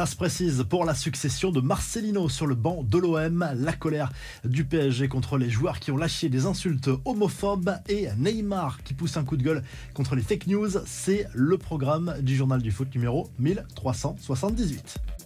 Ça se précise pour la succession de Marcelino sur le banc de l'OM, la colère du PSG contre les joueurs qui ont lâché des insultes homophobes et Neymar qui pousse un coup de gueule contre les fake news, c'est le programme du journal du foot numéro 1378.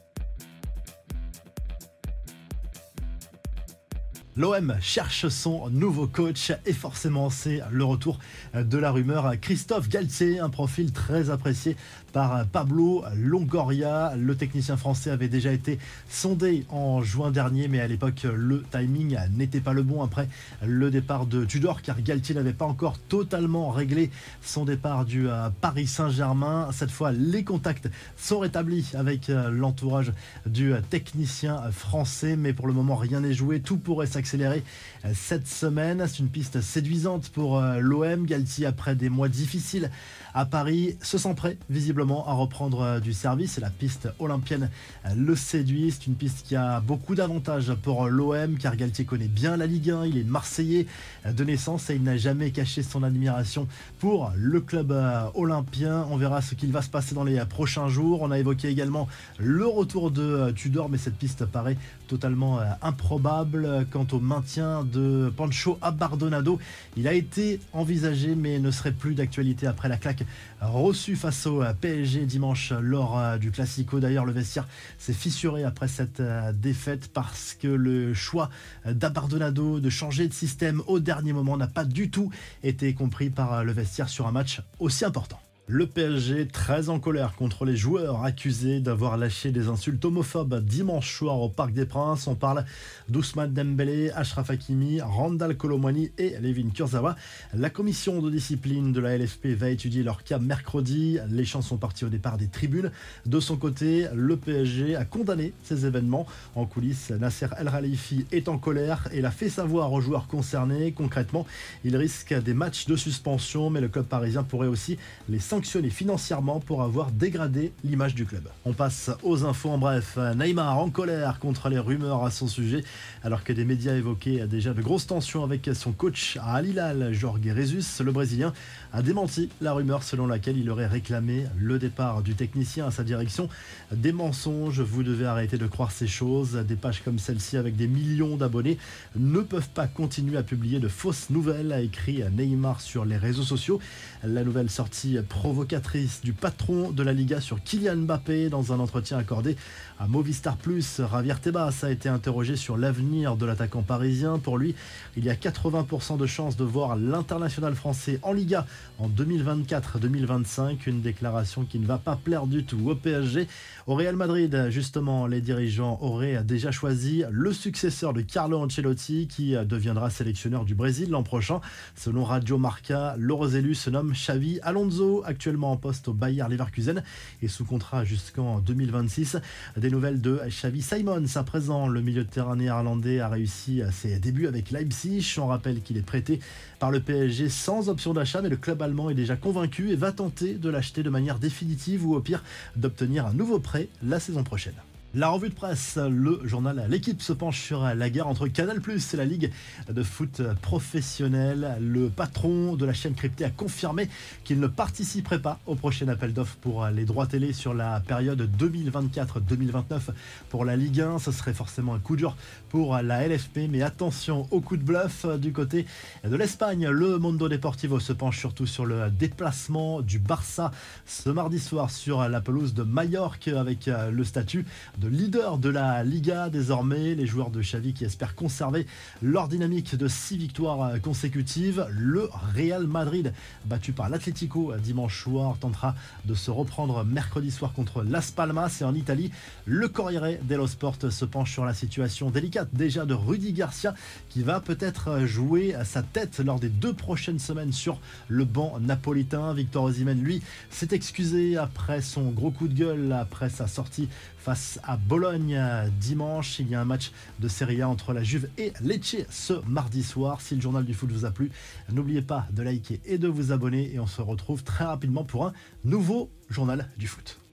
L'OM cherche son nouveau coach et forcément c'est le retour de la rumeur Christophe Galtier, un profil très apprécié par Pablo Longoria. Le technicien français avait déjà été sondé en juin dernier mais à l'époque le timing n'était pas le bon après le départ de Tudor car Galtier n'avait pas encore totalement réglé son départ du euh, Paris Saint-Germain. Cette fois les contacts sont rétablis avec euh, l'entourage du technicien français mais pour le moment rien n'est joué, tout pourrait s'accélérer accéléré euh, cette semaine. C'est une piste séduisante pour euh, l'OM. Galtier, après des mois difficiles à Paris, se sent prêt visiblement à reprendre euh, du service. Et la piste olympienne le séduit. C'est une piste qui a beaucoup d'avantages pour l'OM car Galtier connaît bien la Ligue 1. Il est marseillais de naissance et il n'a jamais caché son admiration pour le club olympien. On verra ce qu'il va se passer dans les prochains jours. On a évoqué également le retour de Tudor, mais cette piste paraît totalement improbable. Quant maintien de Pancho Abardonado. Il a été envisagé mais ne serait plus d'actualité après la claque reçue face au PSG dimanche lors euh, du Classico. D'ailleurs, le vestiaire s'est fissuré après cette euh, défaite parce que le choix d'Abardonado de changer de système au dernier moment n'a pas du tout été compris par euh, le vestiaire sur un match aussi important. Le PSG très en colère contre les joueurs accusés d'avoir lâché des insultes homophobes dimanche soir au Parc des Princes. On parle d'Ousmane Dembélé, Ashraf Hakimi, Randall Colomwani et Levin Kurzawa. La commission de discipline de la LFP va étudier leur cas mercredi. Les champs sont partis au départ des tribunes. De son côté, le PSG a condamné ces événements. En coulisses, Nasser El Khalifi est en colère et l'a fait savoir aux joueurs concernés. Concrètement, il risque des matchs de suspension, mais le club parisien pourrait aussi les sanctionné financièrement pour avoir dégradé l'image du club. On passe aux infos en bref. Neymar en colère contre les rumeurs à son sujet, alors que des médias évoquaient déjà de grosses tensions avec son coach à Al Hilal, Jorge Jesus, le Brésilien, a démenti la rumeur selon laquelle il aurait réclamé le départ du technicien à sa direction. Des mensonges, vous devez arrêter de croire ces choses. Des pages comme celle-ci avec des millions d'abonnés ne peuvent pas continuer à publier de fausses nouvelles, a écrit Neymar sur les réseaux sociaux. La nouvelle sortie provocatrice du patron de la Liga sur Kylian Mbappé dans un entretien accordé à Movistar Plus. Javier Tebas a été interrogé sur l'avenir de l'attaquant parisien. Pour lui, il y a 80% de chances de voir l'international français en Liga en 2024-2025. Une déclaration qui ne va pas plaire du tout au PSG. Au Real Madrid, justement, les dirigeants auraient déjà choisi le successeur de Carlo Ancelotti qui deviendra sélectionneur du Brésil l'an prochain. Selon Radio Marca, le Roselu se nomme Xavi Alonso actuellement en poste au Bayer Leverkusen et sous contrat jusqu'en 2026. Des nouvelles de Xavi Simons. À présent, le milieu de terrain néerlandais a réussi ses débuts avec Leipzig. On rappelle qu'il est prêté par le PSG sans option d'achat, mais le club allemand est déjà convaincu et va tenter de l'acheter de manière définitive ou au pire d'obtenir un nouveau prêt la saison prochaine. La revue de presse, le journal L'équipe se penche sur la guerre entre Canal et la Ligue de foot professionnel. Le patron de la chaîne cryptée a confirmé qu'il ne participerait pas au prochain appel d'offres pour les droits télé sur la période 2024-2029 pour la Ligue 1. Ce serait forcément un coup dur pour la LFP, mais attention au coup de bluff du côté de l'Espagne. Le Mondo Deportivo se penche surtout sur le déplacement du Barça ce mardi soir sur la pelouse de Majorque avec le statut de leader de la Liga désormais. Les joueurs de Xavi qui espèrent conserver leur dynamique de six victoires consécutives. Le Real Madrid, battu par l'Atlético dimanche soir, tentera de se reprendre mercredi soir contre Las Palmas. Et en Italie, le Corriere dello Sport se penche sur la situation délicate déjà de Rudy Garcia qui va peut-être jouer à sa tête lors des deux prochaines semaines sur le banc napolitain. Victor Osimhen, lui, s'est excusé après son gros coup de gueule, après sa sortie face à Bologne dimanche. Il y a un match de Serie A entre la Juve et Lecce ce mardi soir. Si le journal du foot vous a plu, n'oubliez pas de liker et de vous abonner et on se retrouve très rapidement pour un nouveau journal du foot.